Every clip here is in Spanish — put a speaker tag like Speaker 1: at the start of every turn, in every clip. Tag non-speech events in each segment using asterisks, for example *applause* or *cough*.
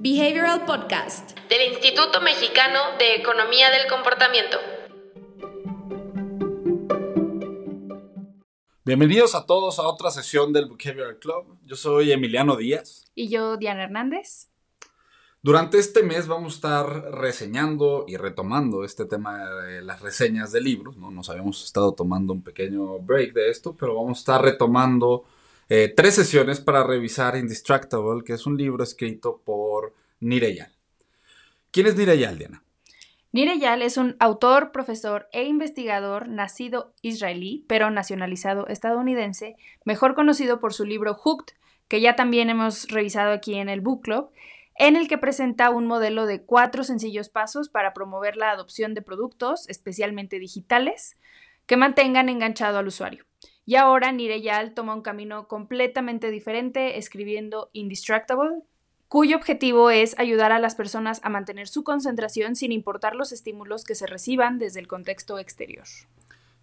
Speaker 1: Behavioral Podcast
Speaker 2: del Instituto Mexicano de Economía del Comportamiento.
Speaker 3: Bienvenidos a todos a otra sesión del Behavioral Club. Yo soy Emiliano Díaz.
Speaker 4: Y yo, Diana Hernández.
Speaker 3: Durante este mes vamos a estar reseñando y retomando este tema de las reseñas de libros. ¿no? Nos habíamos estado tomando un pequeño break de esto, pero vamos a estar retomando eh, tres sesiones para revisar Indistractable, que es un libro escrito por Nireyal. ¿Quién es Nireyal, Diana?
Speaker 4: Nireyal es un autor, profesor e investigador nacido israelí, pero nacionalizado estadounidense, mejor conocido por su libro Hooked, que ya también hemos revisado aquí en el Book Club, en el que presenta un modelo de cuatro sencillos pasos para promover la adopción de productos, especialmente digitales, que mantengan enganchado al usuario. Y ahora Nireyal toma un camino completamente diferente escribiendo Indistractable, cuyo objetivo es ayudar a las personas a mantener su concentración sin importar los estímulos que se reciban desde el contexto exterior.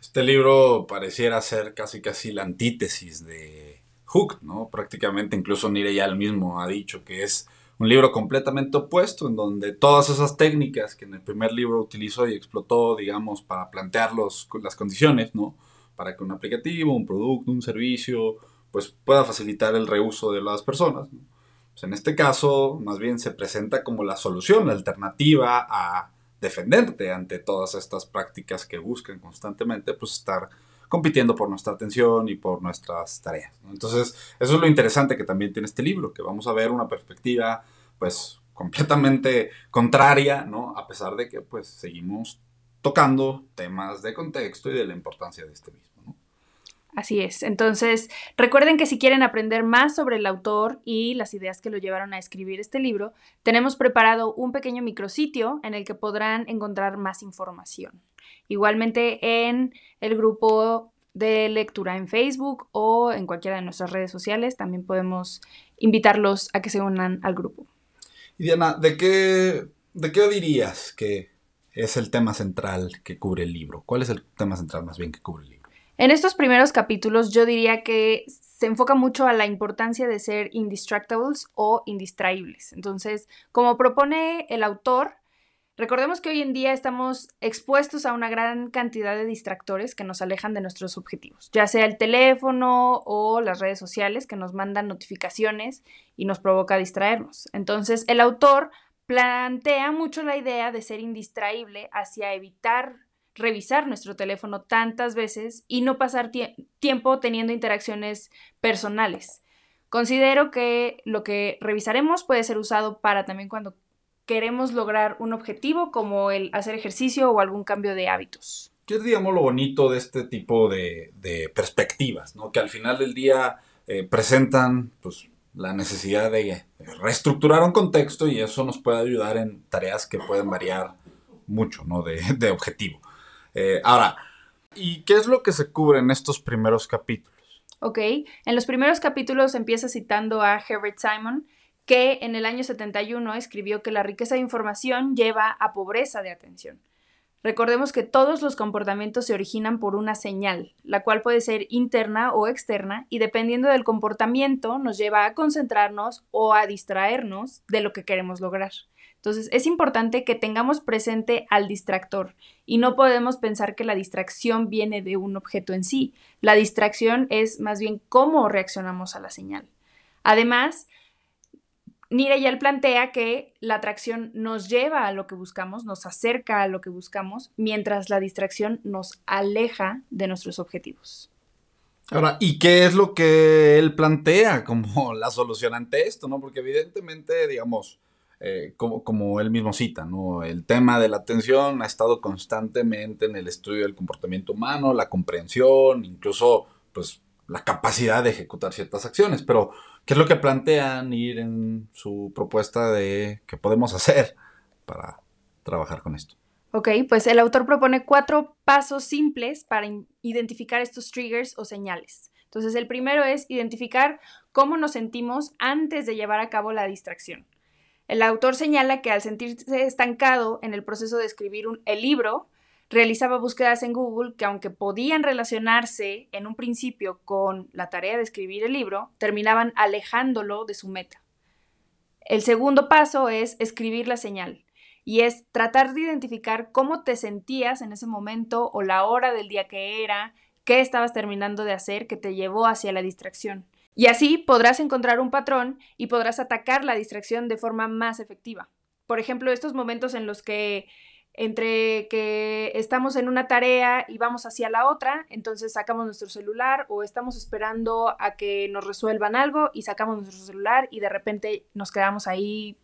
Speaker 3: Este libro pareciera ser casi casi la antítesis de Hook, ¿no? Prácticamente incluso Nireyal mismo ha dicho que es un libro completamente opuesto, en donde todas esas técnicas que en el primer libro utilizó y explotó, digamos, para plantear los, las condiciones, ¿no? Para que un aplicativo, un producto, un servicio, pues pueda facilitar el reuso de las personas. Pues en este caso, más bien se presenta como la solución, la alternativa a defenderte ante todas estas prácticas que buscan constantemente, pues estar compitiendo por nuestra atención y por nuestras tareas. Entonces, eso es lo interesante que también tiene este libro, que vamos a ver una perspectiva, pues, completamente contraria, ¿no? A pesar de que, pues, seguimos tocando temas de contexto y de la importancia de este mismo.
Speaker 4: Así es. Entonces, recuerden que si quieren aprender más sobre el autor y las ideas que lo llevaron a escribir este libro, tenemos preparado un pequeño micrositio en el que podrán encontrar más información. Igualmente en el grupo de lectura en Facebook o en cualquiera de nuestras redes sociales, también podemos invitarlos a que se unan al grupo.
Speaker 3: Y Diana, ¿de qué, ¿de qué dirías que es el tema central que cubre el libro? ¿Cuál es el tema central más bien que cubre el libro?
Speaker 4: En estos primeros capítulos yo diría que se enfoca mucho a la importancia de ser indistractables o indistraíbles. Entonces, como propone el autor, Recordemos que hoy en día estamos expuestos a una gran cantidad de distractores que nos alejan de nuestros objetivos, ya sea el teléfono o las redes sociales que nos mandan notificaciones y nos provoca distraernos. Entonces, el autor plantea mucho la idea de ser indistraíble hacia evitar revisar nuestro teléfono tantas veces y no pasar tiempo teniendo interacciones personales. Considero que lo que revisaremos puede ser usado para también cuando queremos lograr un objetivo como el hacer ejercicio o algún cambio de hábitos.
Speaker 3: ¿Qué es, digamos, lo bonito de este tipo de, perspectivas, ¿no? que al final del día eh, presentan pues, la necesidad de reestructurar un contexto y eso nos puede ayudar en tareas que pueden variar mucho ¿no? *laughs* de, objetivo. Eh, ahora, ¿y qué es lo que se cubre en estos primeros capítulos?
Speaker 4: Ok, en los primeros capítulos empieza citando a Herbert Simon, que en el año 71 escribió que la riqueza de información lleva a pobreza de atención. Recordemos que todos los comportamientos se originan por una señal, la cual puede ser interna o externa, y dependiendo del comportamiento nos lleva a concentrarnos o a distraernos de lo que queremos lograr. Entonces es importante que tengamos presente al distractor y no podemos pensar que la distracción viene de un objeto en sí. La distracción es más bien cómo reaccionamos a la señal. Además, Nireyal plantea que la atracción nos lleva a lo que buscamos, nos acerca a lo que buscamos, mientras la distracción nos aleja de nuestros objetivos.
Speaker 3: Ahora, ¿y qué es lo que él plantea como *laughs* la solución ante esto? ¿no? Porque evidentemente, digamos, eh, como, como, él mismo cita, ¿no? el tema de la atención ha estado constantemente en el estudio del comportamiento humano, la comprensión, incluso pues, la capacidad de ejecutar ciertas acciones, pero ¿Qué es lo que plantean ir en su propuesta de qué podemos hacer para trabajar con esto?
Speaker 4: Ok, pues el autor propone cuatro pasos simples para identificar estos triggers o señales. Entonces, el primero es identificar cómo nos sentimos antes de llevar a cabo la distracción. El autor señala que al sentirse estancado en el proceso de escribir el libro, realizaba búsquedas en Google que aunque podían relacionarse en un principio con la tarea de escribir el libro, terminaban alejándolo de su meta. El segundo paso es escribir la señal y es tratar de identificar cómo te sentías en ese momento o la hora del día que era, qué estabas terminando de hacer que te llevó hacia la distracción. Y así podrás encontrar un patrón y podrás atacar la distracción de forma más efectiva. Por ejemplo, estos momentos en los que entre que estamos en una tarea y vamos hacia la otra, entonces sacamos nuestro celular o estamos esperando a que nos resuelvan algo y sacamos nuestro celular y de repente nos quedamos ahí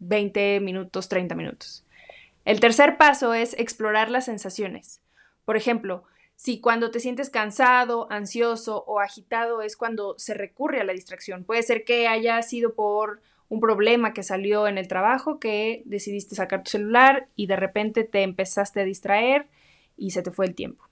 Speaker 4: 20 minutos, 30 minutos. El tercer paso es explorar las sensaciones. Por ejemplo, si cuando te sientes cansado, ansioso o agitado es cuando se recurre a la distracción. Puede ser que haya sido por un problema que salió en el trabajo que decidiste sacar tu celular y de repente te empezaste a distraer y se te fue el tiempo.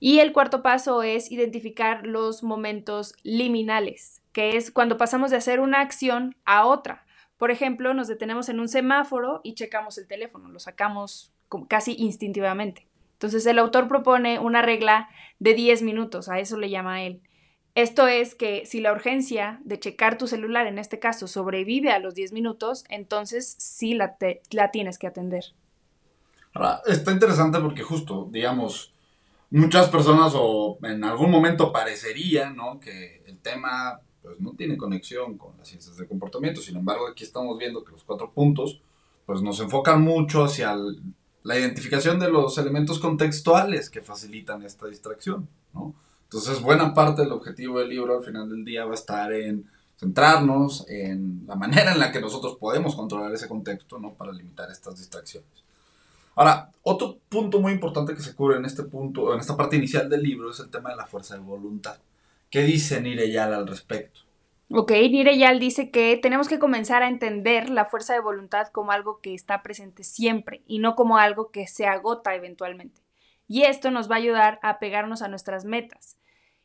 Speaker 4: Y el cuarto paso es identificar los momentos liminales, que es cuando pasamos de hacer una acción a otra. Por ejemplo, nos detenemos en un semáforo y checamos el teléfono, lo sacamos casi instintivamente. Entonces el autor propone una regla de 10 minutos, a eso le llama él. Esto es que si la urgencia de checar tu celular, en este caso, sobrevive a los 10 minutos, entonces sí la, la tienes que atender.
Speaker 3: Ahora, está interesante porque justo, digamos, muchas personas o en algún momento parecería, ¿no? Que el tema pues no tiene conexión con las ciencias del comportamiento. Sin embargo, aquí estamos viendo que los cuatro puntos pues nos enfocan mucho hacia el, la identificación de los elementos contextuales que facilitan esta distracción, ¿no? Entonces, buena parte del objetivo del libro al final del día va a estar en centrarnos en la manera en la que nosotros podemos controlar ese contexto, ¿no? Para limitar estas distracciones. Ahora, otro punto muy importante que se cubre en este punto, en esta parte inicial del libro, es el tema de la fuerza de voluntad. ¿Qué dice Nireyal al respecto?
Speaker 4: Ok, Nireyal dice que tenemos que comenzar a entender la fuerza de voluntad como algo que está presente siempre y no como algo que se agota eventualmente. Y esto nos va a ayudar a pegarnos a nuestras metas.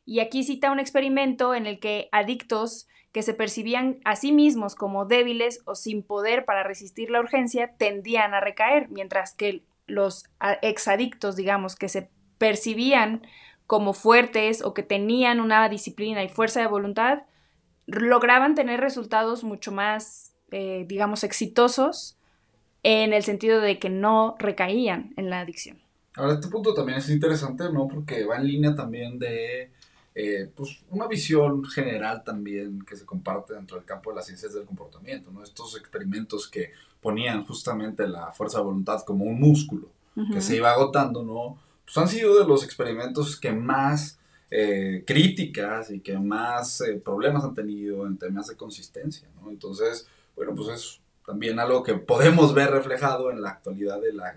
Speaker 4: Y aquí cita un experimento en el que adictos que se percibían a sí mismos como débiles o sin poder para resistir la urgencia tendían a recaer, mientras que los exadictos, digamos, que se percibían como fuertes o que tenían una disciplina y fuerza de voluntad, lograban tener resultados mucho más, eh, digamos, exitosos en el sentido de que no recaían en la adicción.
Speaker 3: Ahora, este punto también es interesante, ¿no? Porque va en línea también de eh, pues una visión general también que se comparte dentro del campo de las ciencias del comportamiento, ¿no? Estos experimentos que ponían justamente la fuerza de voluntad como un músculo que se iba agotando, ¿no? Pues han sido de los experimentos que más eh, críticas y que más eh, problemas han tenido en temas de consistencia, ¿no? Entonces, bueno, pues es también algo que podemos ver reflejado en la actualidad de la,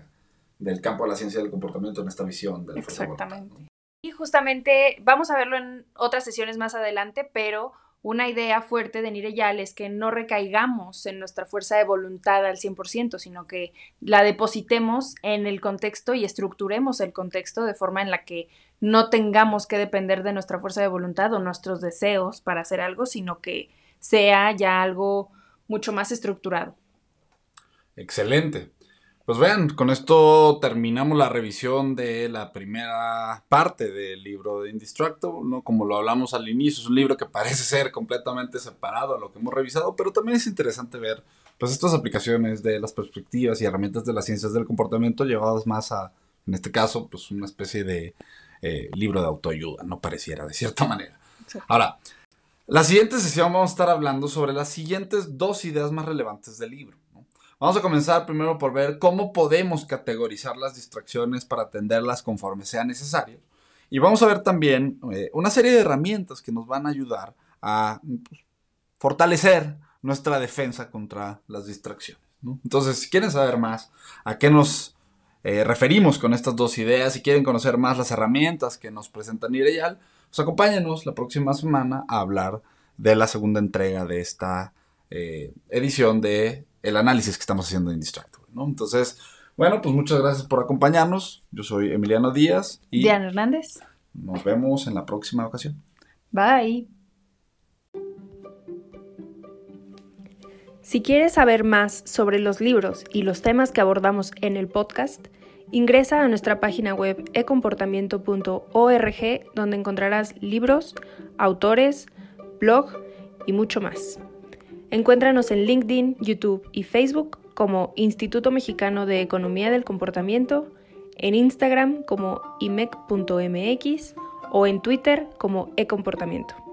Speaker 3: del campo de la ciencia del comportamiento en esta visión de la
Speaker 4: Exactamente. Y justamente vamos a verlo en otras sesiones más adelante, pero una idea fuerte de Nireyal es que no recaigamos en nuestra fuerza de voluntad al 100%, sino que la depositemos en el contexto y estructuremos el contexto de forma en la que no tengamos que depender de nuestra fuerza de voluntad o nuestros deseos para hacer algo, sino que sea ya algo mucho más estructurado.
Speaker 3: Excelente. Pues vean, con esto terminamos la revisión de la primera parte del libro de Indistractable, ¿no? Como lo hablamos al inicio, es un libro que parece *laughs* ser completamente separado a lo que hemos revisado, pero también es interesante ver pues estas aplicaciones de las perspectivas y herramientas de las ciencias del comportamiento llevadas más a, en este caso, pues una especie de eh, libro de autoayuda, no pareciera de cierta *laughs* manera. Ahora, la siguiente sesión vamos a estar hablando sobre las siguientes dos ideas más relevantes del libro. Vamos a comenzar primero por ver cómo podemos categorizar las distracciones para atenderlas conforme sea necesario. Y vamos a ver también eh, una serie de herramientas que nos van a ayudar a pues, fortalecer nuestra defensa contra las distracciones. Entonces, si quieren saber más a qué nos eh, referimos con estas dos ideas. Si quieren conocer más las herramientas que nos presentan Ireyal, pues acompáñenos la próxima semana a hablar de la segunda entrega de esta eh, edición de el análisis que estamos haciendo en Distractor. ¿no? Entonces, bueno, pues muchas gracias por acompañarnos. Yo soy Emiliano Díaz
Speaker 4: y Diana Hernández.
Speaker 3: Nos vemos en la próxima ocasión.
Speaker 4: Bye. Si quieres saber más sobre los libros y los temas que abordamos en el podcast, ingresa a nuestra página web ecomportamiento.org donde encontrarás libros, autores, blog y mucho más. Encuéntranos en LinkedIn, YouTube y Facebook como Instituto Mexicano de Economía del Comportamiento, en Instagram como imec.mx o en Twitter como eComportamiento.